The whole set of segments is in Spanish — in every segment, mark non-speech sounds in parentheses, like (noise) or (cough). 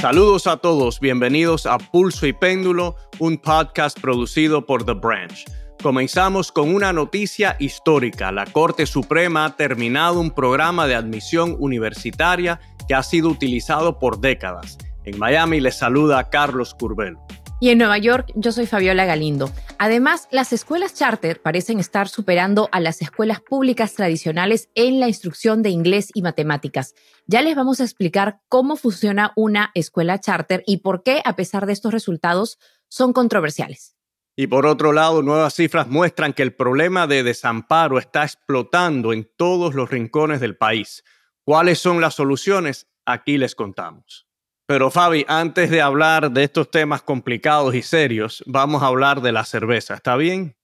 Saludos a todos, bienvenidos a Pulso y Péndulo, un podcast producido por The Branch. Comenzamos con una noticia histórica. La Corte Suprema ha terminado un programa de admisión universitaria que ha sido utilizado por décadas. En Miami les saluda Carlos Curbelo. Y en Nueva York, yo soy Fabiola Galindo. Además, las escuelas charter parecen estar superando a las escuelas públicas tradicionales en la instrucción de inglés y matemáticas. Ya les vamos a explicar cómo funciona una escuela charter y por qué, a pesar de estos resultados, son controversiales. Y por otro lado, nuevas cifras muestran que el problema de desamparo está explotando en todos los rincones del país. ¿Cuáles son las soluciones? Aquí les contamos. Pero Fabi, antes de hablar de estos temas complicados y serios, vamos a hablar de la cerveza, ¿está bien?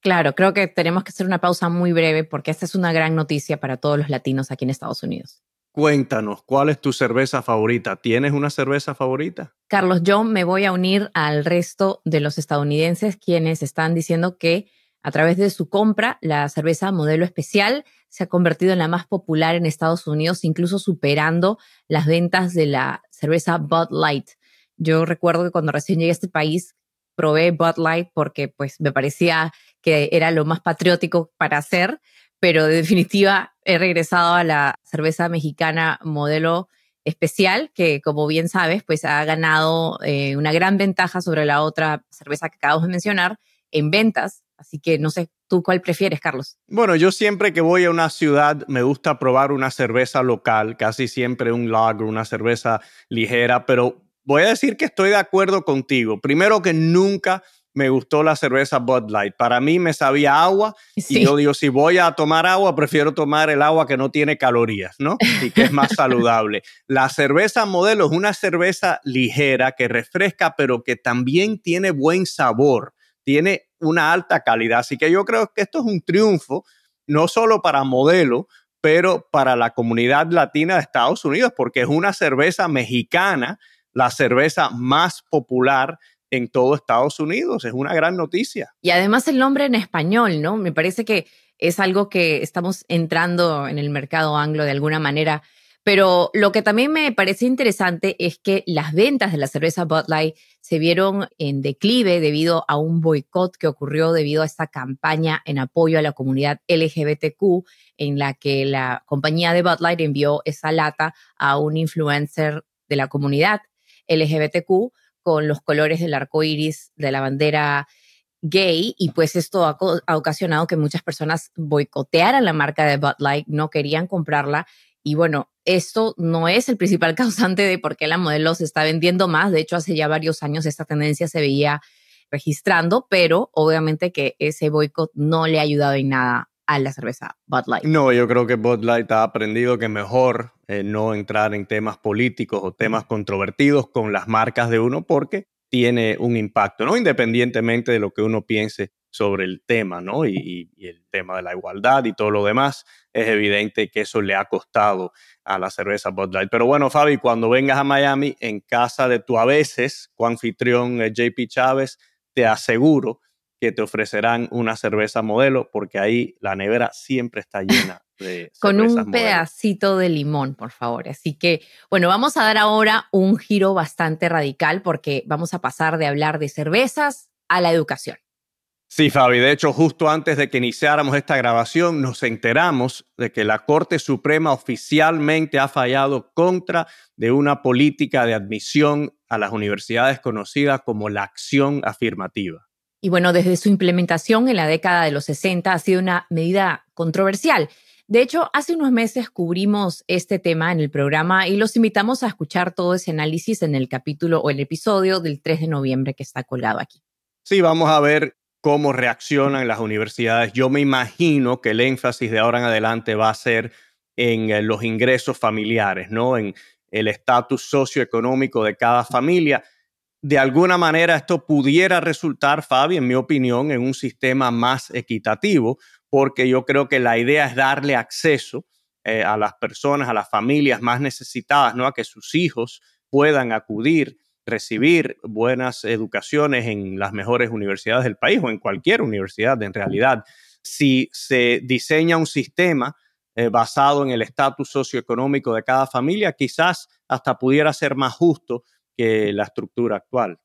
Claro, creo que tenemos que hacer una pausa muy breve porque esta es una gran noticia para todos los latinos aquí en Estados Unidos. Cuéntanos, ¿cuál es tu cerveza favorita? ¿Tienes una cerveza favorita? Carlos, yo me voy a unir al resto de los estadounidenses quienes están diciendo que a través de su compra, la cerveza modelo especial se ha convertido en la más popular en Estados Unidos, incluso superando las ventas de la cerveza Bud Light. Yo recuerdo que cuando recién llegué a este país probé Bud Light porque pues me parecía que era lo más patriótico para hacer, pero de definitiva he regresado a la cerveza mexicana modelo especial que como bien sabes pues ha ganado eh, una gran ventaja sobre la otra cerveza que acabamos de mencionar en ventas. Así que no sé, ¿tú cuál prefieres, Carlos? Bueno, yo siempre que voy a una ciudad me gusta probar una cerveza local, casi siempre un lager, una cerveza ligera, pero voy a decir que estoy de acuerdo contigo. Primero que nunca me gustó la cerveza Bud Light. Para mí me sabía agua y yo digo, si voy a tomar agua, prefiero tomar el agua que no tiene calorías, ¿no? Y que es más saludable. (laughs) La cerveza modelo es una cerveza ligera que refresca, pero que también tiene buen sabor tiene una alta calidad. Así que yo creo que esto es un triunfo, no solo para modelo, pero para la comunidad latina de Estados Unidos, porque es una cerveza mexicana, la cerveza más popular en todo Estados Unidos. Es una gran noticia. Y además el nombre en español, ¿no? Me parece que es algo que estamos entrando en el mercado anglo de alguna manera pero lo que también me parece interesante es que las ventas de la cerveza Bud Light se vieron en declive debido a un boicot que ocurrió debido a esta campaña en apoyo a la comunidad LGBTQ en la que la compañía de Bud Light envió esa lata a un influencer de la comunidad LGBTQ con los colores del arco iris de la bandera gay y pues esto ha, ha, ocasionado que muchas personas boicotearan la marca de Bud Light, no querían comprarla y bueno, esto no es el principal (laughs) causante de por qué la modelo se está vendiendo más. De hecho, hace ya varios años esta tendencia se veía registrando, pero obviamente que ese boicot no le ha ayudado en nada a la cerveza Bud Light. No, yo creo que Bud Light ha aprendido que mejor eh, no entrar en temas políticos o temas controvertidos con las marcas de uno porque tiene un impacto, ¿no? Independientemente de lo que uno piense sobre el tema, ¿no? Y, el tema de la igualdad y todo lo demás, es evidente que eso le ha costado a la cerveza Bud Light. Pero bueno, Fabi, cuando vengas a Miami, en casa de tu a veces, coanfitrión JP Chávez, te aseguro que te ofrecerán una cerveza modelo, porque ahí la nevera siempre está llena de (laughs) Con un pedacito de limón, por favor. Así que, bueno, vamos a dar ahora un giro bastante radical, porque vamos a pasar de hablar de cervezas a la educación. Sí, Fabi. De hecho, justo antes de que iniciáramos esta grabación, nos enteramos de que la Corte Suprema oficialmente ha fallado contra de una política de admisión a las universidades conocida como la acción afirmativa. Y bueno, desde su implementación en la década de los 60 ha sido una medida controversial. De hecho, hace unos meses cubrimos este tema en el programa y los invitamos a escuchar todo ese análisis en el capítulo o el episodio del 3 de noviembre que está colgado aquí. Sí, vamos a ver cómo reaccionan las universidades. Yo me imagino que el énfasis de ahora en adelante va a ser en eh, los ingresos familiares, ¿no? En el estatus socioeconómico de cada familia. De alguna manera esto pudiera resultar, Fabi, en mi opinión, en un sistema más equitativo, porque yo creo que la idea es darle acceso eh, a las personas, a las familias más necesitadas, ¿no? A que sus hijos puedan acudir recibir buenas educaciones en las mejores universidades del país o en cualquier universidad en realidad. Si se diseña un sistema eh, basado en el estatus socioeconómico de cada familia, quizás hasta pudiera ser más justo que la estructura actual.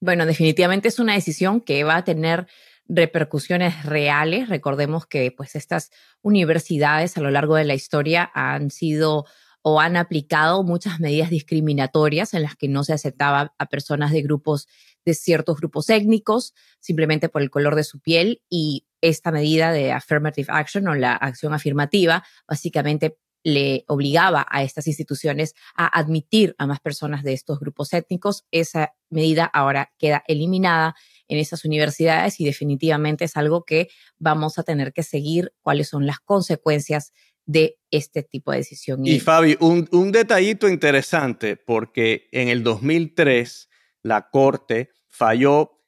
Bueno, definitivamente es una decisión que va a tener repercusiones reales. Recordemos que pues estas universidades a lo largo de la historia han sido o han aplicado muchas medidas discriminatorias en las que no se aceptaba a personas de grupos de ciertos grupos étnicos simplemente por el color de su piel y esta medida de affirmative action o la acción afirmativa básicamente le obligaba a estas instituciones a admitir a más personas de estos grupos étnicos. Esa medida ahora queda eliminada en esas universidades y definitivamente es algo que vamos a tener que seguir cuáles son las consecuencias de este tipo de decisión. Y Fabi, un, un detallito interesante, porque en el 2003 la Corte falló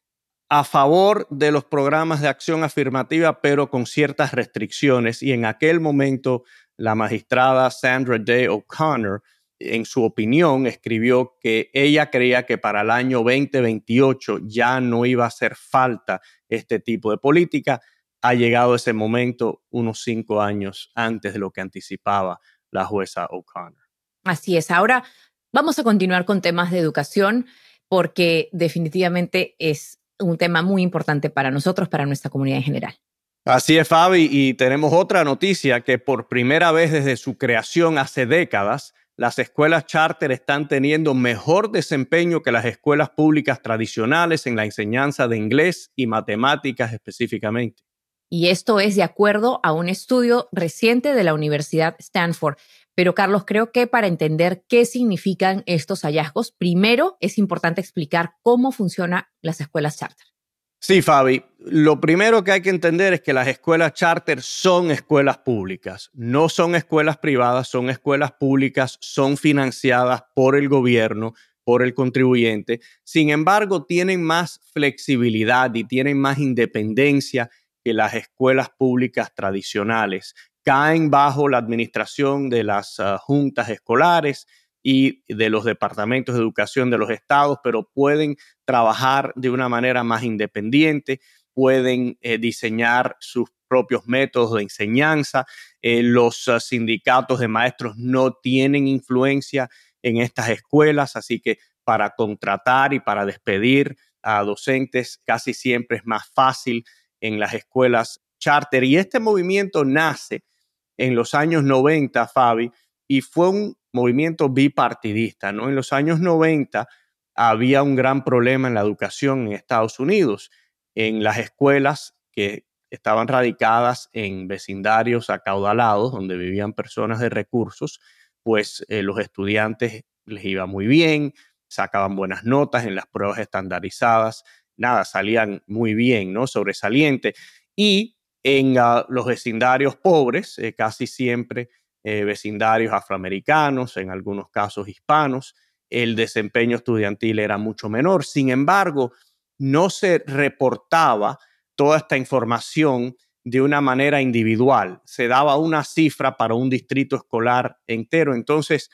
a favor de los programas de acción afirmativa, pero con ciertas restricciones. Y en aquel momento, la magistrada Sandra Day O'Connor, en su opinión, escribió que ella creía que para el año 2028 ya no iba a hacer falta este tipo de política ha llegado ese momento unos cinco años antes de lo que anticipaba la jueza O'Connor. Así es. Ahora vamos a continuar con temas de educación porque definitivamente es un tema muy importante para nosotros, para nuestra comunidad en general. Así es, Fabi, y tenemos otra noticia que por primera vez desde su creación hace décadas, las escuelas charter están teniendo mejor desempeño que las escuelas públicas tradicionales en la enseñanza de inglés y matemáticas específicamente. Y esto es de acuerdo a un estudio reciente de la Universidad Stanford. Pero Carlos, creo que para entender qué significan estos hallazgos, primero es importante explicar cómo funcionan las escuelas charter. Sí, Fabi. Lo primero que hay que entender es que las escuelas charter son escuelas públicas, no son escuelas privadas, son escuelas públicas, son financiadas por el gobierno, por el contribuyente. Sin embargo, tienen más flexibilidad y tienen más independencia que las escuelas públicas tradicionales caen bajo la administración de las ah, juntas escolares y de los departamentos de educación de los estados, pero pueden trabajar de una manera más independiente, pueden eh, diseñar sus propios métodos de enseñanza. Eh, los ah, sindicatos de maestros no tienen influencia en estas escuelas, así que para contratar y para despedir a docentes casi siempre es más fácil en las escuelas charter. Y este movimiento nace en los años 90, Fabi, y fue un movimiento bipartidista, ¿no? En los años 90 había un gran problema en la educación en Estados Unidos, en las escuelas que estaban radicadas en vecindarios acaudalados, donde vivían personas de recursos, pues eh, los estudiantes les iba muy bien, sacaban buenas notas en las pruebas estandarizadas, nada, salían muy bien, ¿no? Sobresaliente. Y en ah, los vecindarios pobres, eh, casi siempre eh, vecindarios afroamericanos, en algunos casos hispanos, el desempeño estudiantil era mucho menor. Sin embargo, no se reportaba toda esta información de una manera individual. Se daba una cifra para un distrito escolar entero. Entonces,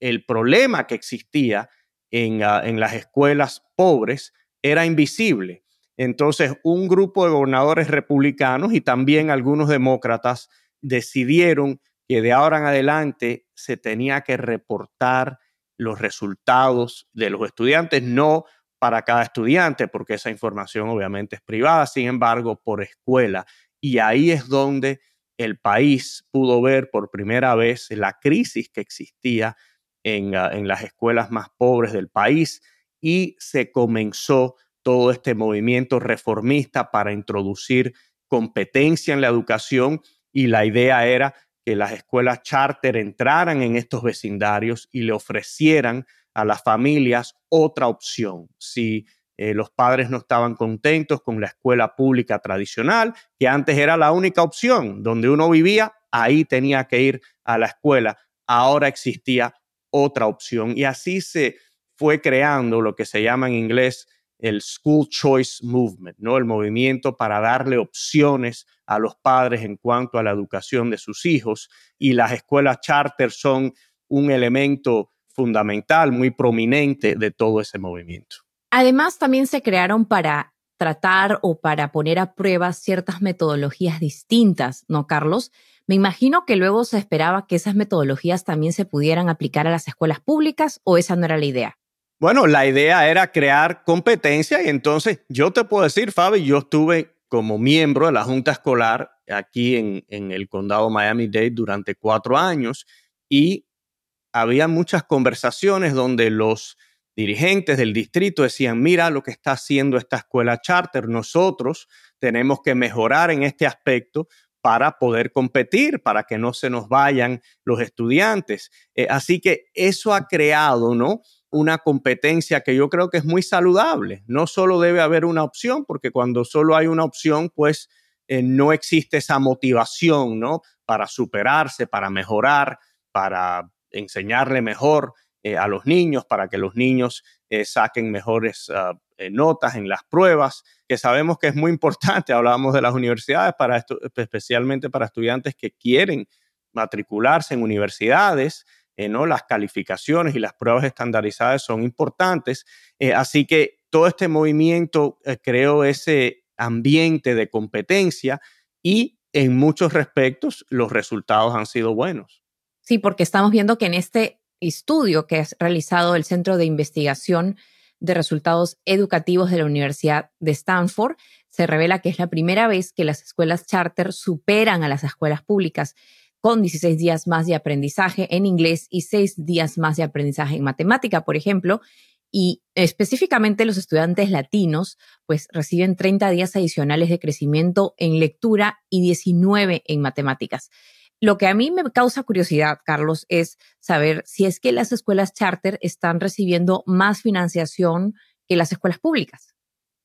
el problema que existía en, ah, en las escuelas pobres era invisible. Entonces, un grupo de gobernadores republicanos y también algunos demócratas decidieron que de ahora en adelante se tenía que reportar los resultados de los estudiantes, no para cada estudiante, porque esa información obviamente es privada, sin embargo, por escuela. Y ahí es donde el país pudo ver por primera vez la crisis que existía en, ah, en las escuelas más pobres del país y se comenzó todo este movimiento reformista para introducir competencia en la educación y la idea era que las escuelas charter entraran en estos vecindarios y le ofrecieran a las familias otra opción. Si eh, los padres no estaban contentos con la escuela pública tradicional, que antes era la única opción, donde uno vivía, ahí tenía que ir a la escuela, ahora existía otra opción y así se fue creando lo que se llama en inglés el School Choice Movement, ¿no? El movimiento para darle opciones a los padres en cuanto a la educación de sus hijos y las escuelas charter son un elemento fundamental, muy prominente de todo ese movimiento. Además, también se crearon para tratar o para poner a prueba ciertas metodologías distintas, ¿no, Carlos? Me imagino que luego se esperaba que esas metodologías también se pudieran aplicar a las escuelas públicas o esa no era la idea. Bueno, la idea era crear competencia y entonces yo te puedo decir, Fabi, yo estuve como miembro de la Junta Escolar aquí en, el condado Miami-Dade durante cuatro años y había muchas conversaciones donde los dirigentes del distrito decían, mira lo que está haciendo esta escuela charter, nosotros tenemos que mejorar en este aspecto para poder competir, para que no se nos vayan los estudiantes. Eh, así que eso ha creado, ¿no? Una competencia que yo creo que es muy saludable. No solo debe haber una opción, porque cuando solo hay una opción, pues eh, no existe esa motivación, ¿no? Para superarse, para mejorar, para enseñarle mejor eh, a los niños, para que los niños saquen mejores ah, notas en las pruebas que sabemos que es muy importante. (laughs) Hablábamos de las universidades, para esto, especialmente para estudiantes que quieren matricularse en universidades. Eh. Las calificaciones y las pruebas estandarizadas son importantes. Eh, así que todo este movimiento eh, creó ese ambiente de competencia y en muchos respectos los resultados han sido buenos. Sí, porque estamos viendo que en este estudio que ha realizado el Centro de Investigación de resultados educativos de la Universidad de Stanford, se revela que es la primera vez que las escuelas charter superan a las escuelas públicas con 16 días más de aprendizaje en inglés y 6 días más de aprendizaje en matemática, por ejemplo, y específicamente los estudiantes latinos, pues reciben 30 días adicionales de crecimiento en lectura y 19 en matemáticas. Lo que a mí me causa curiosidad, Carlos, es saber si es que las escuelas charter están recibiendo más financiación que las escuelas públicas.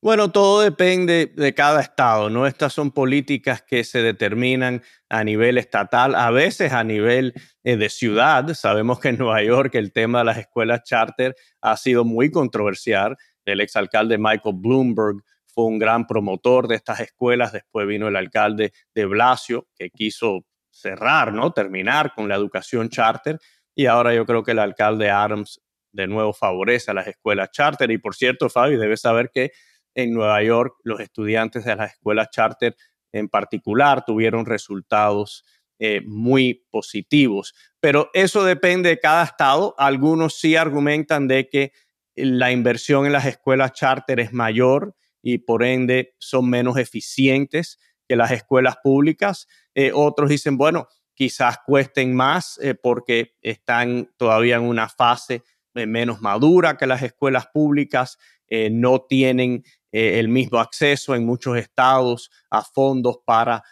Bueno, todo depende de cada estado, ¿no? Estas son políticas que se determinan a nivel estatal, a veces a nivel eh, de ciudad. Sabemos que en Nueva York el tema de las escuelas charter ha sido muy controversial. El exalcalde Michael Bloomberg fue un gran promotor de estas escuelas. Después vino el alcalde de Blasio, que quiso cerrar, ¿no? Terminar con la educación charter. Y ahora yo creo que el alcalde Adams de nuevo favorece a las escuelas charter. Y por cierto, Fabi, debes saber que en Nueva York los estudiantes de las escuelas charter en particular tuvieron resultados eh, muy positivos. Pero eso depende de cada estado. Algunos sí argumentan de que la inversión en las escuelas charter es mayor y por ende son menos eficientes que las escuelas públicas. Eh, otros dicen, bueno, quizás cuesten más eh, porque están todavía en una fase menos madura que las escuelas públicas, no tienen el mismo acceso en muchos estados a fondos para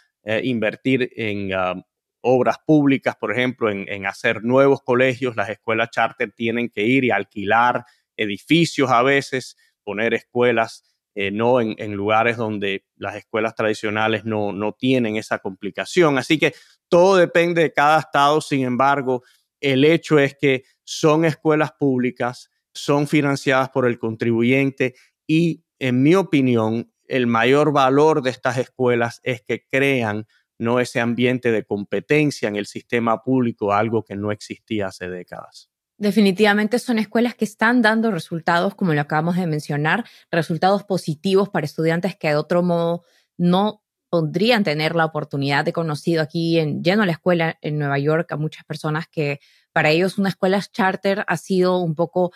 invertir en um, obras públicas, por ejemplo, en, en, hacer nuevos colegios. Las escuelas charter tienen que ir y alquilar edificios a veces, poner escuelas eh, no en, lugares donde las escuelas tradicionales no, no tienen esa complicación. Así que todo depende de cada estado, sin embargo, el hecho es que son escuelas públicas, son financiadas por el contribuyente y, en mi opinión, el mayor valor de estas escuelas es que crean no ese ambiente de competencia en el sistema público, algo que no existía hace décadas. Definitivamente son escuelas que están dando resultados, como lo acabamos de mencionar, resultados positivos para estudiantes que de otro modo no podrían tener la oportunidad de conocido aquí en lleno la escuela en Nueva York a muchas personas que para ellos una escuela charter ha sido un poco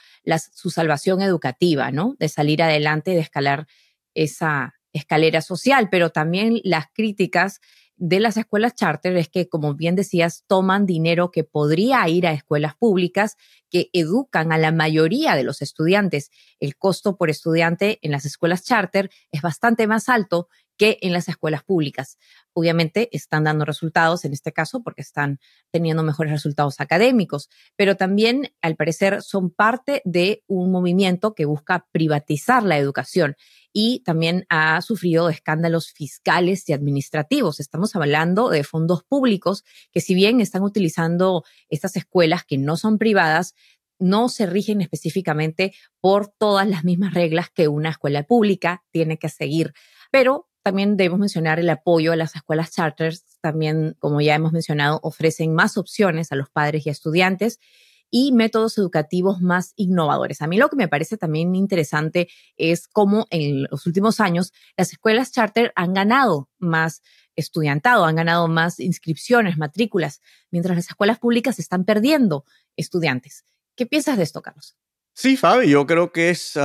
su salvación educativa, ¿no? De salir adelante, de escalar esa escalera social, pero también las críticas de las escuelas charter es que, como bien decías, toman dinero que podría ir a escuelas públicas que educan a la mayoría de los estudiantes. El costo por estudiante en las escuelas charter es bastante más alto que en las escuelas públicas. Obviamente están dando resultados en este caso porque están teniendo mejores resultados académicos, pero también al parecer son parte de un movimiento que busca privatizar la educación y también ha sufrido escándalos fiscales y administrativos. Estamos hablando de fondos públicos que si bien están utilizando estas escuelas que no son privadas, no se rigen específicamente por todas las mismas reglas que una escuela pública tiene que seguir. Pero también debemos mencionar el apoyo a las escuelas charters. También, como ya hemos mencionado, ofrecen más opciones a los padres y estudiantes y métodos educativos más innovadores. A mí lo que me parece también interesante es cómo en los últimos años las escuelas charter han ganado más estudiantado, han ganado más inscripciones, matrículas, mientras las escuelas públicas están perdiendo estudiantes. ¿Qué piensas de esto, Carlos? Sí, Fabi, yo creo que es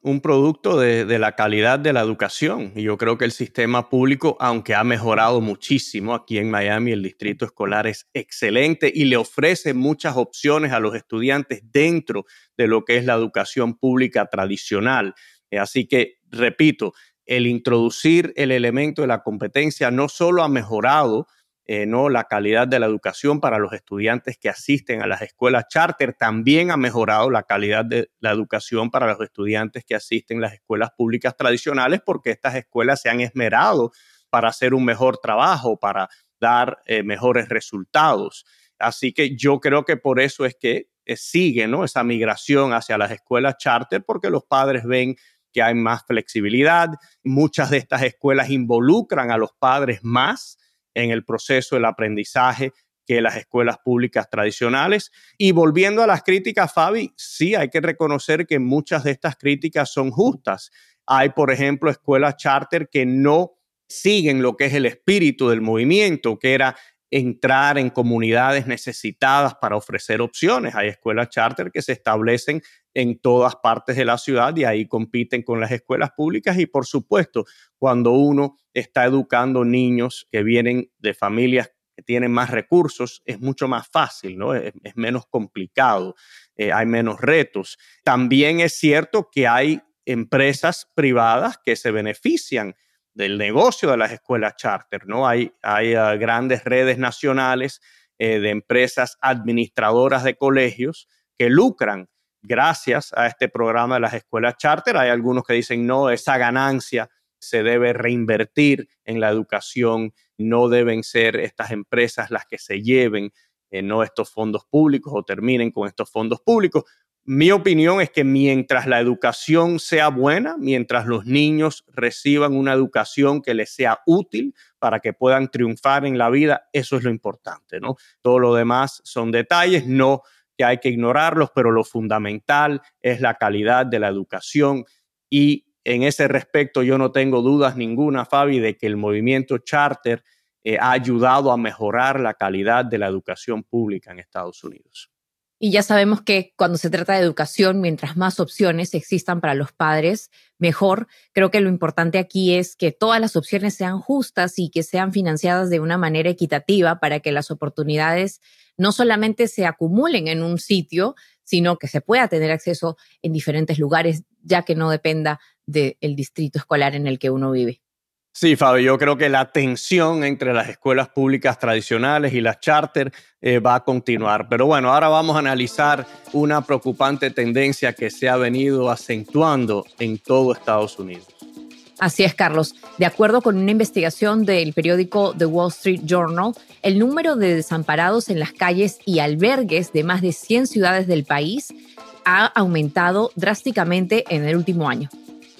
un producto de, la calidad de la educación. Y yo creo que el sistema público, aunque ha mejorado muchísimo aquí en Miami, el distrito escolar es excelente y le ofrece muchas opciones a los estudiantes dentro de lo que es la educación pública tradicional. Eh, así que, repito, el introducir el elemento de la competencia no solo ha mejorado eh, ¿no? la calidad de la educación para los estudiantes que asisten a las escuelas charter. También ha mejorado la calidad de la educación para los estudiantes que asisten a las escuelas públicas tradicionales porque estas escuelas se han esmerado para hacer un mejor trabajo, para dar eh, mejores resultados. Así que yo creo que por eso es que eh, sigue ¿no? esa migración hacia las escuelas charter porque los padres ven que hay más flexibilidad. Muchas de estas escuelas involucran a los padres más en el proceso del aprendizaje que las escuelas públicas tradicionales. Y volviendo a las críticas, Fabi, sí hay que reconocer que muchas de estas críticas son justas. Hay, por ejemplo, escuelas charter que no siguen lo que es el espíritu del movimiento, que era entrar en comunidades necesitadas para ofrecer opciones. Hay escuelas charter que se establecen en todas partes de la ciudad y ahí compiten con las escuelas públicas y por supuesto, cuando uno está educando niños que vienen de familias que tienen más recursos, es mucho más fácil, ¿no? Es, menos complicado, eh, hay menos retos. También es cierto que hay empresas privadas que se benefician del negocio de las escuelas charter, ¿no? Hay, hay ah, grandes redes nacionales eh, de empresas administradoras de colegios que lucran gracias a este programa de las escuelas charter. Hay algunos que dicen, no, esa ganancia se debe reinvertir en la educación, no deben ser estas empresas las que se lleven eh, no estos fondos públicos o terminen con estos fondos públicos. Mi opinión es que mientras la educación sea buena, mientras los niños reciban una educación que les sea útil para que puedan triunfar en la vida, eso es lo importante, ¿no? Todo lo demás son detalles, no que hay que ignorarlos, pero lo fundamental es la calidad de la educación y en ese respecto yo no tengo dudas ninguna, Fabi, de que el movimiento charter eh, ha ayudado a mejorar la calidad de la educación pública en Estados Unidos. Y ya sabemos que cuando se trata de educación, mientras más opciones existan para los padres, mejor. Creo que lo importante aquí es que todas las opciones sean justas y que sean financiadas de una manera equitativa para que las oportunidades no solamente se acumulen en un sitio, sino que se pueda tener acceso en diferentes lugares, ya que no dependa del distrito escolar en el que uno vive. Sí, Fabio, yo creo que la tensión entre las escuelas públicas tradicionales y las charter eh, va a continuar. Pero bueno, ahora vamos a analizar una preocupante tendencia que se ha venido acentuando en todo Estados Unidos. Así es, Carlos. De acuerdo con una investigación del periódico The Wall Street Journal, el número de desamparados en las calles y albergues de más de 100 ciudades del país ha aumentado drásticamente en el último año.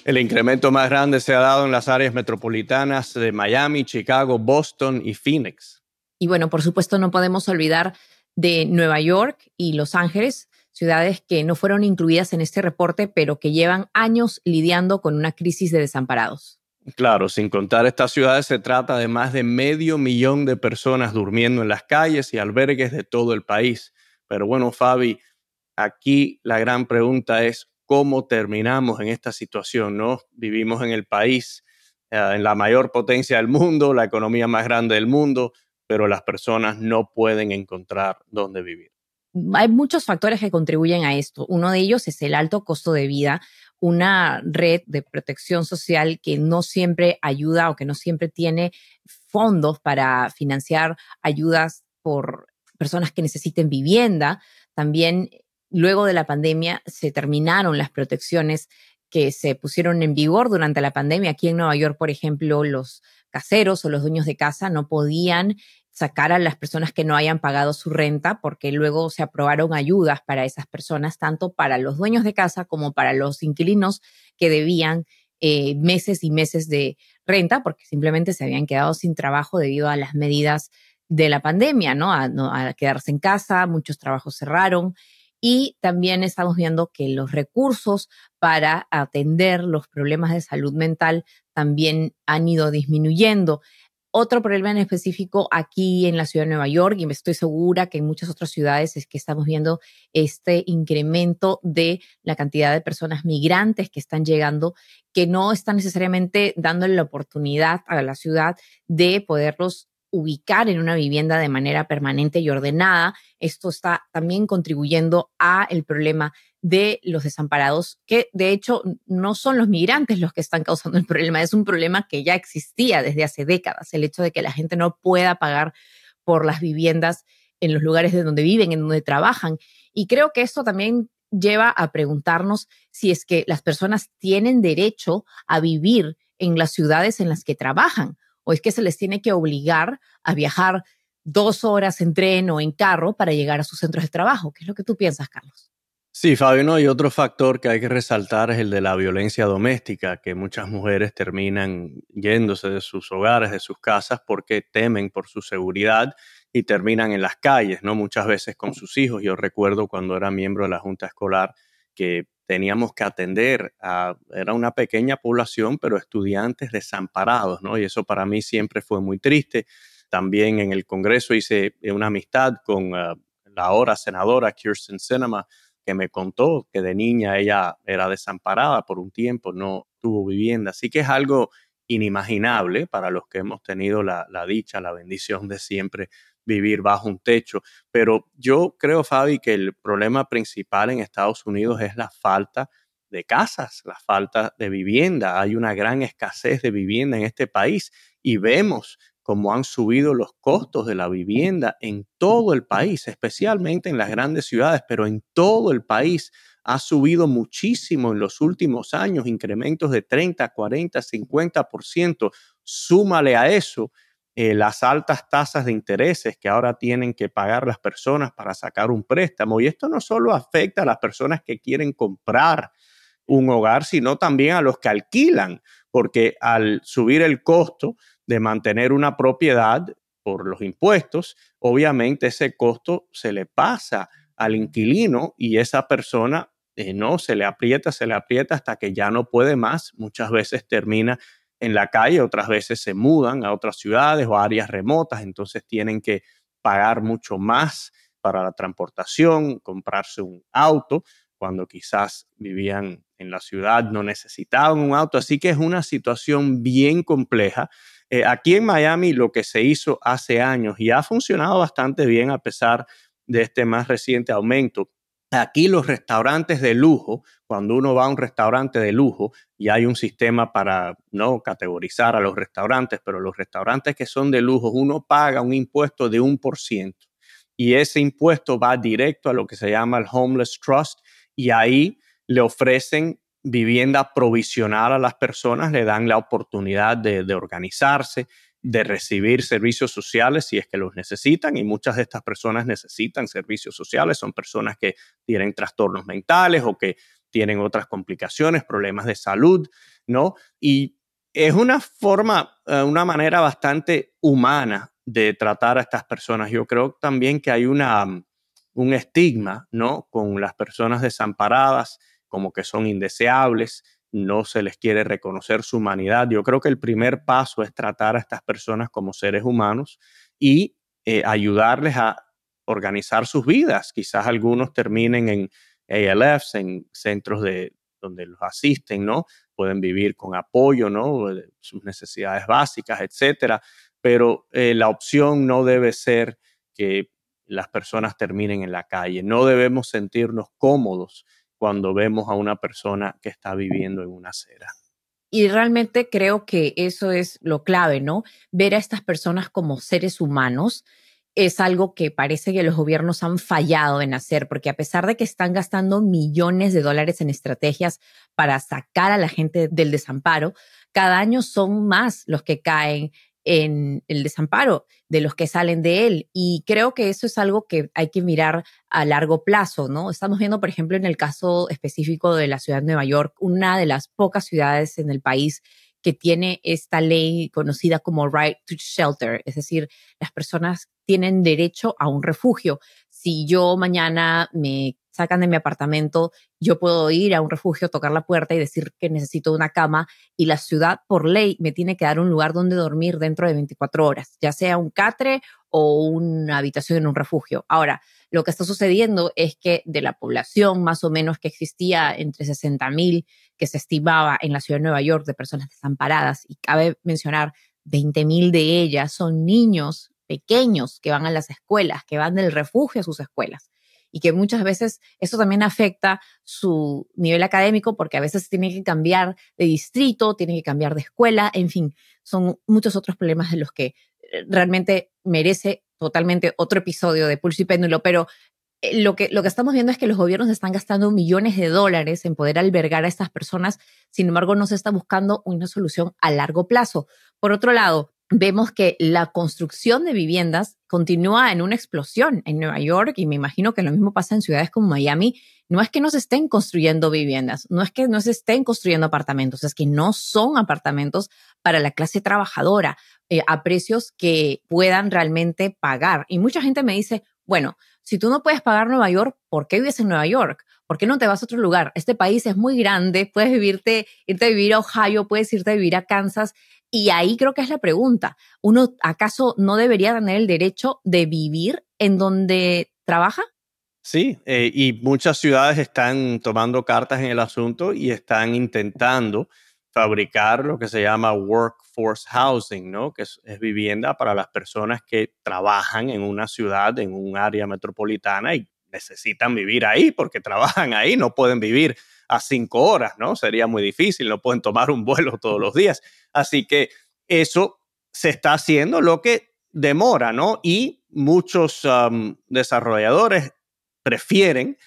El incremento más grande se ha dado en las áreas metropolitanas de Miami, Chicago, Boston y Phoenix. Y bueno, por supuesto no podemos olvidar de Nueva York y Los Ángeles, ciudades que no fueron incluidas en este reporte, pero que llevan años lidiando con una crisis de desamparados. Claro, sin contar estas ciudades, se trata de más de medio millón de personas durmiendo en las calles y albergues de todo el país. Pero bueno, Fabi, aquí la gran pregunta es, cómo terminamos en esta situación, ¿no? Vivimos en el país, eh, en la mayor potencia del mundo, la economía más grande del mundo, pero las personas no pueden encontrar dónde vivir. Hay muchos factores que contribuyen a esto. Uno de ellos es el alto costo de vida, una red de protección social que no siempre ayuda o que no siempre tiene fondos para financiar ayudas por personas que necesiten vivienda. También luego de la pandemia se terminaron las protecciones que se pusieron en vigor durante la pandemia. Aquí en Nueva York, por ejemplo, los caseros o los dueños de casa no podían sacar a las personas que no hayan pagado su renta porque luego se aprobaron ayudas para esas personas, tanto para los dueños de casa como para los inquilinos que debían eh, meses y meses de renta porque simplemente se habían quedado sin trabajo debido a las medidas de la pandemia, ¿no? a quedarse en casa, muchos trabajos cerraron y también estamos viendo que los recursos para atender los problemas de salud mental también han ido disminuyendo. otro problema en específico aquí en la ciudad de Nueva York y me estoy segura que en muchas otras ciudades es que estamos viendo este incremento de la cantidad de personas migrantes que están llegando, que no están necesariamente dándole la oportunidad a la ciudad de poderlos ubicar en una vivienda de manera permanente y ordenada. Esto está también contribuyendo a el problema de los desamparados, que de hecho no son los migrantes los que están causando el problema, es un problema que ya existía desde hace décadas, el hecho de que la gente no pueda pagar por las viviendas en los lugares de donde viven, en donde trabajan. Y creo que esto también lleva a preguntarnos si es que las personas tienen derecho a vivir en las ciudades en las que trabajan o es que se les tiene que obligar a viajar dos horas en tren o en carro para llegar a sus centros de trabajo. ¿Qué es lo que tú piensas, Carlos? Sí, Fabio, no, y otro factor que hay que resaltar es el de la violencia doméstica, que muchas mujeres terminan yéndose de sus hogares, de sus casas, porque temen por su seguridad y terminan en las calles, ¿no? Muchas veces con sus hijos. Yo recuerdo cuando era miembro de la Junta Escolar que teníamos que atender a, era una pequeña población, pero estudiantes desamparados, ¿no? Y eso para mí siempre fue muy triste. También en el Congreso hice una amistad con ah, la ahora senadora Kirsten Sinema, que me contó que de niña ella era desamparada por un tiempo, no tuvo vivienda. Así que es algo inimaginable para los que hemos tenido la, la dicha, la bendición de siempre vivir bajo un techo. Pero yo creo, Fabi, que el problema principal en Estados Unidos es la falta de casas, la falta de vivienda. Hay una gran escasez de vivienda en este país y vemos cómo han subido los costos de la vivienda en todo el país, especialmente en las grandes ciudades, pero en todo el país ha subido muchísimo en los últimos años, incrementos de 30, 40, 50%. Súmale a eso eh, las altas tasas de intereses que ahora tienen que pagar las personas para sacar un préstamo. Y esto no solo afecta a las personas que quieren comprar un hogar, sino también a los que alquilan, porque al subir el costo de mantener una propiedad por los impuestos, obviamente ese costo se le pasa al inquilino y esa persona eh, no se le aprieta, se le aprieta hasta que ya no puede más. Muchas veces termina en la calle, otras veces se mudan a otras ciudades o áreas remotas, entonces tienen que pagar mucho más para la transportación, comprarse un auto, cuando quizás vivían en la ciudad, no necesitaban un auto, así que es una situación bien compleja. Eh, aquí en Miami lo que se hizo hace años y ha funcionado bastante bien a pesar de este más reciente aumento, Aquí los restaurantes de lujo, cuando uno va a un restaurante de lujo y hay un sistema para no categorizar a los restaurantes, pero los restaurantes que son de lujo, uno paga un impuesto de un por ciento y ese impuesto va directo a lo que se llama el Homeless Trust y ahí le ofrecen vivienda provisional a las personas, le dan la oportunidad de, de organizarse, de recibir servicios sociales si es que los necesitan y muchas de estas personas necesitan servicios sociales, son personas que tienen trastornos mentales o que tienen otras complicaciones, problemas de salud, ¿no? Y es una forma, eh, una manera bastante humana de tratar a estas personas. Yo creo también que hay una, un estigma, ¿no? Con las personas desamparadas, como que son indeseables, no se les quiere reconocer su humanidad. Yo creo que el primer paso es tratar a estas personas como seres humanos y eh, ayudarles a organizar sus vidas. Quizás algunos terminen en ALFs, en centros de, donde los asisten, ¿no? Pueden vivir con apoyo, ¿no? sus necesidades básicas, etcétera. Pero eh, la opción no debe ser que las personas terminen en la calle. No debemos sentirnos cómodos cuando vemos a una persona que está viviendo en una acera. Y realmente creo que eso es lo clave, ¿no? Ver a estas personas como seres humanos es algo que parece que los gobiernos han fallado en hacer, porque a pesar de que están gastando millones de dólares en estrategias para sacar a la gente del desamparo, cada año son más los que caen en el desamparo de los que salen de él. Y creo que eso es algo que hay que mirar a largo plazo, ¿no? Estamos viendo, por ejemplo, en el caso específico de la ciudad de Nueva York, una de las pocas ciudades en el país que tiene esta ley conocida como Right to Shelter, es decir, las personas tienen derecho a un refugio. Si yo mañana me sacan de mi apartamento, yo puedo ir a un refugio, tocar la puerta y decir que necesito una cama y la ciudad por ley me tiene que dar un lugar donde dormir dentro de 24 horas, ya sea un catre o una habitación en un refugio. Ahora, lo que está sucediendo es que de la población más o menos que existía entre 60 mil que se estimaba en la ciudad de Nueva York de personas desamparadas, y cabe mencionar 20 mil de ellas son niños pequeños que van a las escuelas, que van del refugio a sus escuelas y que muchas veces eso también afecta su nivel académico porque a veces tiene que cambiar de distrito, tiene que cambiar de escuela, en fin, son muchos otros problemas de los que eh, realmente merece totalmente otro episodio de Pulso y Péndulo, pero eh, lo que, lo que estamos viendo es que los gobiernos están gastando millones de dólares en poder albergar a estas personas, sin embargo no se está buscando una solución a largo plazo. Por otro lado, vemos que la construcción de viviendas continúa en una explosión en Nueva York y me imagino que lo mismo pasa en ciudades como Miami. No es que no se estén construyendo viviendas, no es que no se estén construyendo apartamentos, es que no son apartamentos para la clase trabajadora eh, a precios que puedan realmente pagar. Y mucha gente me dice, bueno, si tú no puedes pagar Nueva York, ¿por qué vives en Nueva York? ¿Por qué no te vas a otro lugar? Este país es muy grande, puedes vivirte, irte a vivir a Ohio, puedes irte a vivir a Kansas y ahí creo que es la pregunta. ¿Uno acaso no debería tener el derecho de vivir en donde trabaja? Sí, eh, y muchas ciudades están tomando cartas en el asunto y están intentando fabricar lo que se llama workforce housing, ¿no? Que es, es, vivienda para las personas que trabajan en una ciudad, en un área metropolitana y necesitan vivir ahí porque (laughs) trabajan ahí, no pueden vivir a cinco horas, ¿no? Sería muy difícil, no pueden tomar un vuelo (laughs) todos los días. Así que eso se está haciendo, lo que demora, ¿no? Y muchos desarrolladores prefieren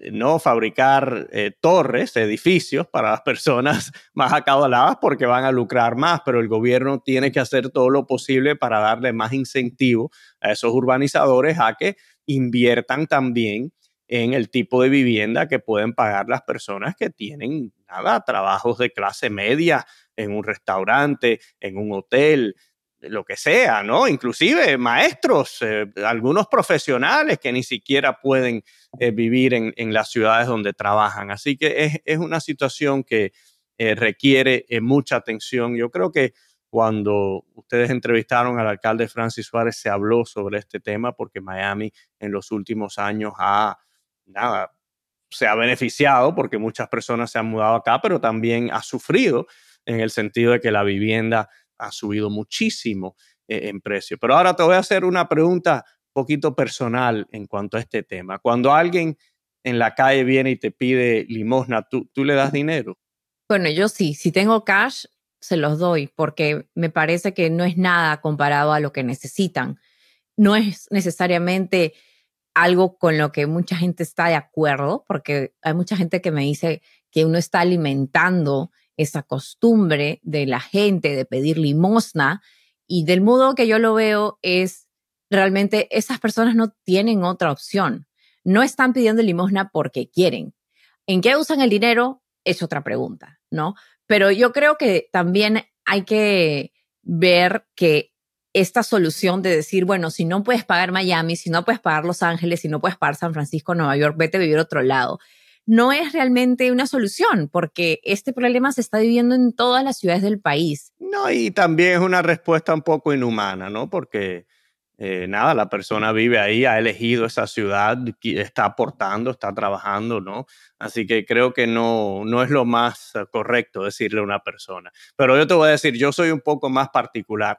eh, no fabricar eh, torres, edificios para las (laughs) personas más acaudaladas porque van a lucrar más, pero el gobierno tiene que hacer todo lo posible para darle más incentivo a esos urbanizadores a que inviertan también en el tipo de vivienda que pueden pagar las personas que tienen nada, trabajos de clase media en un restaurante, en un hotel, lo que sea, ¿no? Inclusive maestros, eh, algunos profesionales que ni siquiera pueden eh, vivir en, las ciudades donde trabajan. Así que es, una situación que eh, requiere mucha atención. Yo creo que cuando ustedes entrevistaron al alcalde Francis Suárez se habló sobre este tema porque Miami en los últimos años ha nada, se ha beneficiado porque muchas personas se han mudado acá, pero también ha sufrido en el sentido de que la vivienda ha subido muchísimo eh, en precio. Pero ahora te voy a hacer una pregunta un poquito personal en cuanto a este tema. Cuando alguien en la calle viene y te pide limosna, ¿tú, tú le das dinero? Bueno, yo sí, si tengo cash, se los doy porque me parece que no es nada comparado a lo que necesitan. No es necesariamente algo con lo que mucha gente está de acuerdo, porque hay mucha gente que me dice que uno está alimentando esa costumbre de la gente de pedir limosna y del modo que yo lo veo es realmente esas personas no tienen otra opción. No están pidiendo limosna porque quieren. ¿En qué usan el dinero? Es otra pregunta, ¿no? Pero yo creo que también hay que ver que esta solución de decir, bueno, si no puedes pagar Miami, si no puedes pagar Los Ángeles, si no puedes pagar San Francisco, Nueva York, vete a vivir a otro lado. No es realmente una solución porque este problema se está viviendo en todas las ciudades del país. No, y también es una respuesta un poco inhumana, ¿no? Porque eh, nada, la persona vive ahí, ha elegido esa ciudad, está aportando, está trabajando, ¿no? Así que creo que no, no es lo más correcto decirle a una persona. Pero yo te voy a decir, yo soy un poco más particular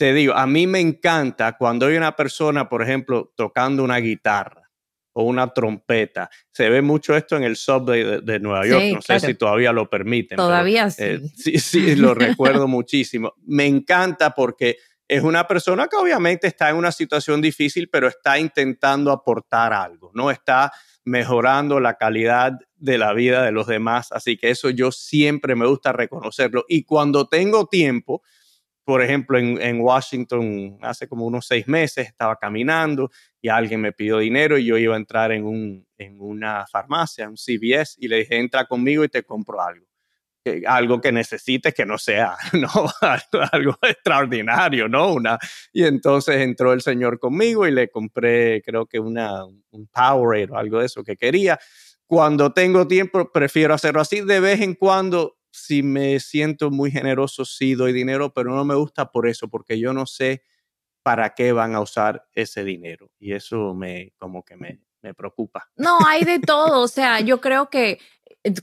te digo, a mí me encanta cuando hay una persona, por ejemplo, tocando una guitarra o una trompeta. Se ve mucho esto en el subway de, Nueva York. no sé si todavía lo permiten. Todavía eh, sí. sí, sí, lo recuerdo muchísimo. Me encanta porque es una persona que obviamente está en una situación difícil, pero está intentando aportar algo, ¿no? Está mejorando la calidad de la vida de los demás. Así que eso yo siempre me gusta reconocerlo. Y cuando tengo tiempo, por ejemplo, en, Washington hace como unos seis meses estaba caminando y alguien me pidió dinero y yo iba a entrar en, un, en una farmacia, un CVS, y le dije, entra conmigo y te compro algo. Algo que necesites que no sea (laughs) ¿no? algo, extraordinario, ¿no? Una, y entonces entró el señor conmigo y le compré, creo que una, un Powerade o algo de eso que quería. Cuando tengo tiempo, prefiero hacerlo así. De vez en cuando, si me siento muy generoso, sí doy dinero, pero no me gusta por eso, porque yo no sé para qué van a usar ese dinero. Y eso me, como que me, me preocupa. No, hay de todo. O sea, yo creo que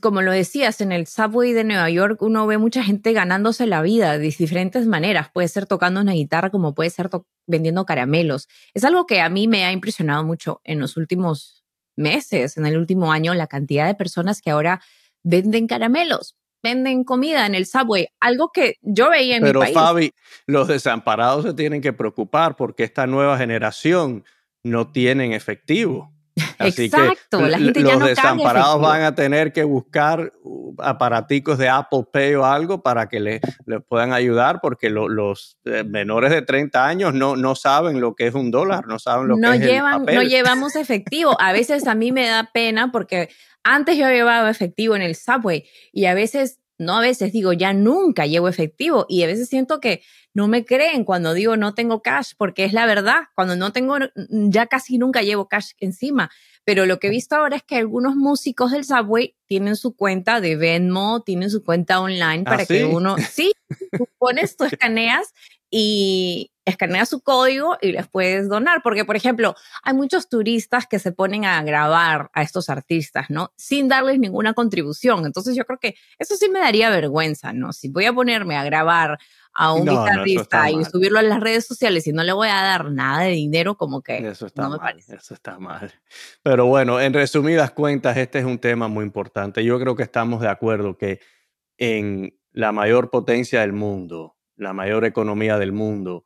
como lo decías, en el subway de Nueva York uno ve mucha gente ganándose la vida de diferentes maneras. Puede ser tocando una guitarra, como puede ser vendiendo caramelos. Es algo que a mí me ha impresionado mucho en los últimos meses, en el último año, la cantidad de personas que ahora venden caramelos, venden comida en el subway, algo que yo veía en Pero, mi país. Fabi, los desamparados se tienen que preocupar porque esta nueva generación no tienen efectivo. Exacto, la gente los ya no desamparados van a tener que buscar uh, aparaticos de Apple Pay o algo para que les puedan ayudar porque los eh, menores de 30 años no, no saben lo que es un dólar, no saben lo que es llevan, el papel. No llevamos efectivo. A veces a mí me da pena porque antes yo llevaba efectivo en el subway y a veces no a veces digo, ya nunca llevo efectivo y a veces siento que no me creen cuando digo no tengo cash porque es la verdad, cuando no tengo, ya casi nunca llevo cash encima. Pero lo que he visto ahora es que algunos músicos del Subway tienen su cuenta de Venmo, tienen su cuenta online para ¿Ah, que sí? uno, sí, (laughs) tú pones, tú (laughs) escaneas y escaneas su código y les puedes donar. Porque, por ejemplo, hay muchos turistas que se ponen a grabar a estos artistas, ¿no? Sin darles ninguna contribución. Entonces yo creo que eso sí me daría vergüenza, ¿no? Si voy a ponerme a grabar a un No, guitarrista y subirlo a las redes sociales y no le voy a dar nada de dinero, como que Eso está no me mal, parece. eso está mal. Pero bueno, en resumidas cuentas, este es un tema muy importante. Yo creo que estamos de acuerdo que en la mayor potencia del mundo, la mayor economía del mundo,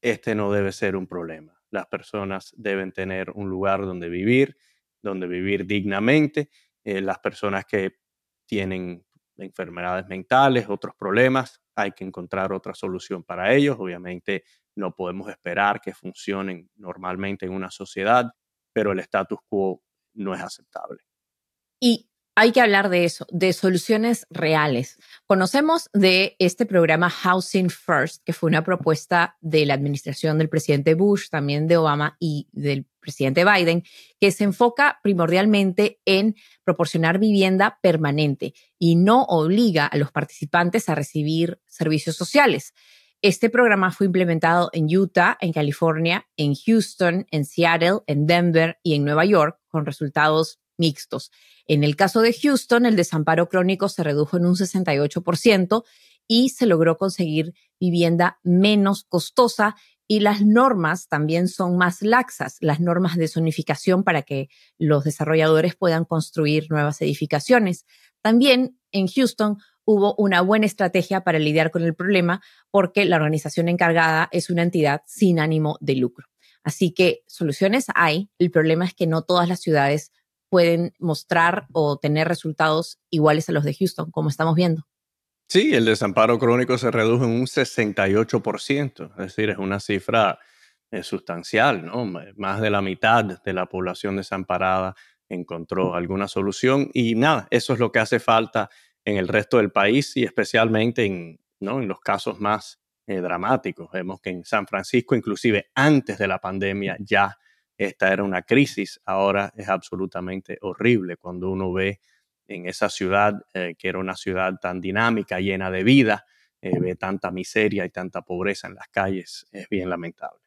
este no debe ser un problema. Las personas deben tener un lugar donde vivir, donde vivir dignamente. Eh, las personas que tienen enfermedades mentales, otros problemas, hay que encontrar otra solución para ellos. Obviamente no podemos esperar que funcionen normalmente en una sociedad, pero el status quo no es aceptable. Y hay que hablar de eso, de soluciones reales. Conocemos de este programa Housing First, que fue una propuesta de la administración del presidente Bush, también de Obama y del presidente Biden, que se enfoca primordialmente en proporcionar vivienda permanente y no obliga a los participantes a recibir servicios sociales. Este programa fue implementado en Utah, en California, en Houston, en Seattle, en Denver y en Nueva York, con resultados mixtos. En el caso de Houston, el desamparo crónico se redujo en un 68% y se logró conseguir vivienda menos costosa y las normas también son más laxas, las normas de zonificación para que los desarrolladores puedan construir nuevas edificaciones. También en Houston hubo una buena estrategia para lidiar con el problema porque la organización encargada es una entidad sin ánimo de lucro. Así que soluciones hay, el problema es que no todas las ciudades pueden mostrar o tener resultados iguales a los de Houston, como estamos viendo. Sí, el desamparo crónico se redujo en un 68%, es decir, es una cifra eh, sustancial, ¿no? Más de la mitad de la población desamparada encontró alguna solución y nada, eso es lo que hace falta en el resto del país y especialmente en, ¿no? en los casos más eh, dramáticos. Vemos que en San Francisco, inclusive antes de la pandemia, ya esta era una crisis, ahora es absolutamente horrible cuando uno ve en esa ciudad, eh, que era una ciudad tan dinámica, llena de vida, eh, ve tanta miseria y tanta pobreza en las calles, es bien lamentable.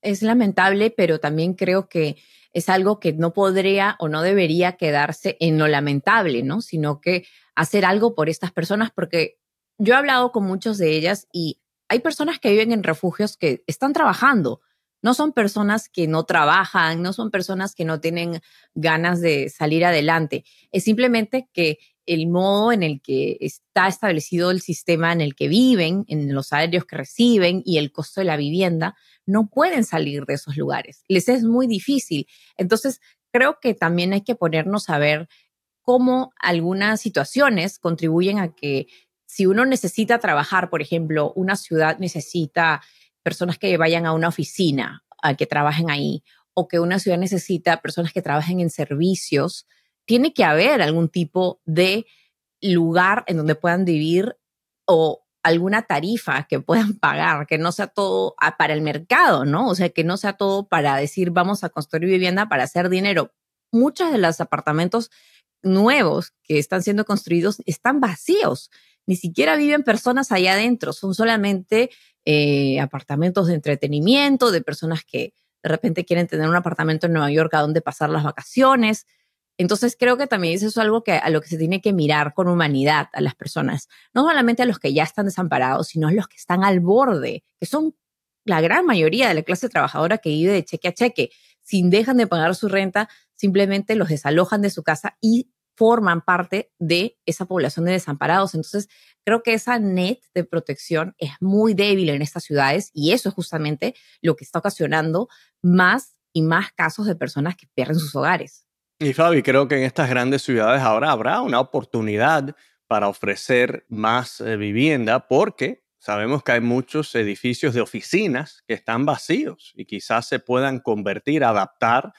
Es lamentable, pero también creo que es algo que no podría o no debería quedarse en lo lamentable, ¿no? Sino que hacer algo por estas personas, porque yo he hablado con muchos de ellas y hay personas que viven en refugios que están trabajando, no son personas que no trabajan, no son personas que no tienen ganas de salir adelante. Es simplemente que el modo en el que está establecido el sistema en el que viven, en los salarios que reciben y el costo de la vivienda, no pueden salir de esos lugares. Les es muy difícil. Entonces, creo que también hay que ponernos a ver cómo algunas situaciones contribuyen a que si uno necesita trabajar, por ejemplo, una ciudad necesita personas que vayan a una oficina, a que trabajen ahí, o que una ciudad necesita personas que trabajen en servicios, tiene que haber algún tipo de lugar en donde puedan vivir o alguna tarifa que puedan (laughs) pagar, que no sea todo para el mercado, ¿no? O sea, que no sea todo para decir vamos a construir vivienda para hacer dinero. Muchos de los apartamentos nuevos que están siendo construidos están vacíos. Ni siquiera viven personas allá adentro, son solamente eh, apartamentos de entretenimiento, de personas que de repente quieren tener un apartamento en Nueva York a donde pasar las vacaciones. Entonces creo que también eso es algo que, a lo que se tiene que mirar con humanidad a las personas, no solamente a los que ya están desamparados, sino a los que están al borde, que son la gran mayoría de la clase trabajadora que vive de cheque a cheque. Sin dejan de pagar su renta, simplemente los desalojan de su casa y forman parte de esa población de desamparados. Entonces, creo que esa net de protección es muy débil en estas ciudades y eso es justamente lo que está ocasionando más y más casos de personas que pierden sus hogares. Y Fabi, creo que en estas grandes ciudades ahora habrá una oportunidad para ofrecer más eh, vivienda porque sabemos que hay muchos edificios de oficinas que están vacíos y quizás se puedan convertir, adaptar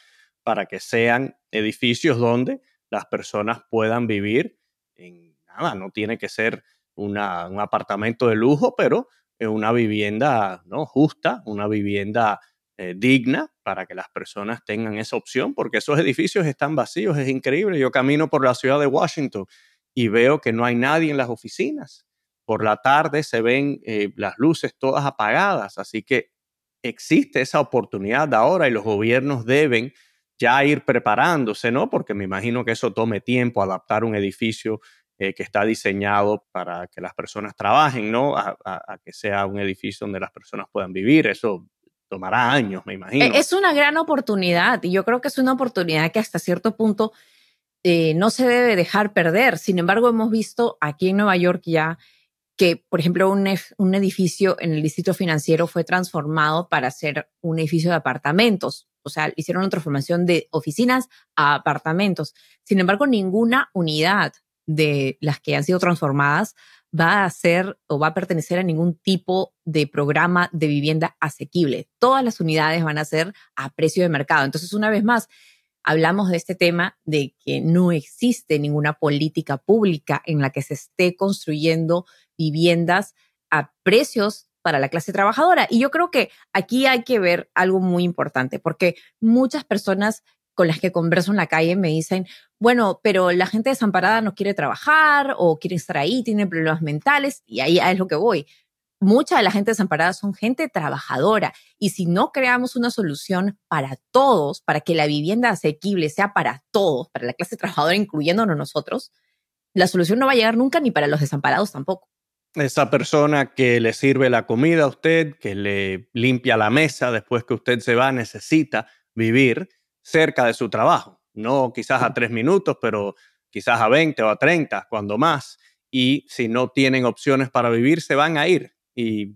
para que sean edificios donde las personas puedan vivir en nada, no tiene que ser un apartamento de lujo, pero una vivienda ¿no? justa, una vivienda eh, digna para que las personas tengan esa opción, porque esos edificios están vacíos, es increíble. Yo camino por la ciudad de Washington y veo que no hay nadie en las oficinas. Por la tarde se ven eh, las luces todas apagadas, así que existe esa oportunidad ahora y los gobiernos deben ya ir preparándose, ¿no? Porque me imagino que eso tome tiempo, adaptar un edificio eh, que está diseñado para que las personas trabajen, ¿no? A, que sea un edificio donde las personas puedan vivir. Eso tomará años, me imagino. Es una gran oportunidad y yo creo que es una oportunidad que hasta cierto punto eh, no se debe dejar perder. Sin embargo, hemos visto aquí en Nueva York ya que, por ejemplo, un, un edificio en el distrito financiero fue transformado para ser un edificio de apartamentos o sea, hicieron una transformación de oficinas a apartamentos. Sin embargo, ninguna unidad de las que han sido transformadas va a ser o va a pertenecer a ningún tipo de programa de vivienda asequible. Todas las unidades van a ser a precio de mercado. Entonces, una vez más, hablamos de este tema de que no existe ninguna política pública en la que se esté construyendo viviendas a precios para la clase trabajadora. Y yo creo que aquí hay que ver algo muy importante, porque muchas personas con las que converso en la calle me dicen, bueno, pero la gente desamparada no quiere trabajar o quiere estar ahí, tiene problemas mentales, y ahí es lo que voy. Mucha de la gente desamparada son gente trabajadora y si no creamos una solución para todos, para que la vivienda asequible sea para todos, para la clase trabajadora, incluyéndonos nosotros, la solución no va a llegar nunca ni para los desamparados tampoco esa persona que le sirve la comida a usted, que le limpia la mesa después que usted se va, necesita vivir cerca de su trabajo. No quizás a tres minutos, pero quizás a 20 o a 30, cuando más. Y si no tienen opciones para vivir, se van a ir. Y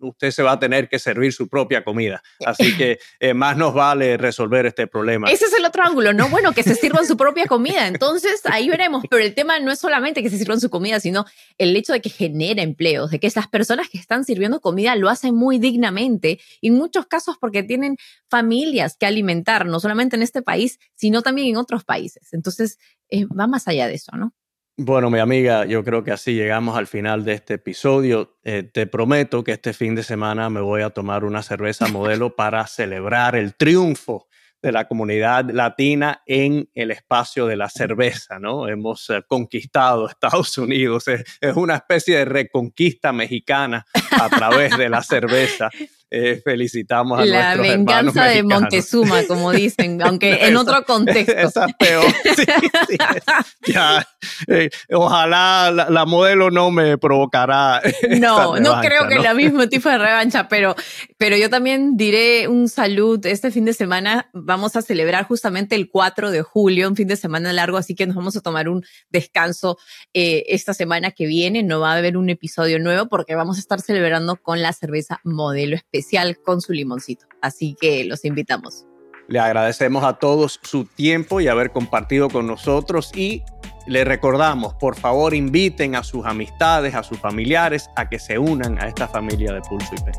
usted se va a tener que servir su propia comida. (laughs) Así que eh, más nos vale resolver este problema. Ese es el otro ángulo, ¿no? Bueno, que se sirvan su propia comida. Entonces, ahí veremos. Pero el tema no es solamente que se sirvan su comida, sino el hecho de que genere empleos, de que esas personas que están sirviendo comida lo hacen muy dignamente. Y en muchos casos porque tienen familias que alimentar, no solamente en este país, sino también en otros países. Entonces, eh, va más allá de eso, ¿no? Bueno, mi amiga, yo creo que así llegamos al final de este episodio. Eh, te prometo que este fin de semana me voy a tomar una cerveza modelo para celebrar el triunfo de la comunidad latina en el espacio de la cerveza, ¿no? Hemos eh, conquistado Estados Unidos, es, una especie de reconquista mexicana a través de la cerveza. (laughs) Eh, felicitamos a la venganza de Montezuma, como dicen, aunque en otro contexto. Esa es peor. (laughs) ya, eh, ojalá la, modelo no me provocará. No, no creo que la mismo tipo de revancha, pero, pero yo también diré un salud. Este fin de semana vamos a celebrar justamente el 4 de julio, un fin de semana largo, así que nos vamos a tomar un descanso eh, esta semana que viene. No va a haber un episodio nuevo porque vamos a estar celebrando con la cerveza modelo especial especial con su limoncito. Así que los invitamos. Le agradecemos a todos su tiempo y haber compartido con nosotros y le recordamos, por favor, inviten a sus amistades, a sus familiares a que se unan a esta familia de Pulso IP.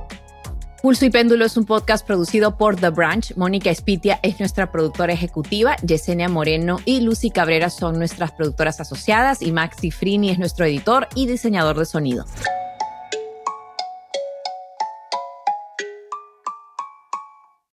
Pulso y Péndulo es un podcast producido por The Branch. Mónica Espitia es nuestra productora ejecutiva, Yesenia Moreno y Lucy Cabrera son nuestras productoras asociadas y Maxi Frini es nuestro editor y diseñador de sonido.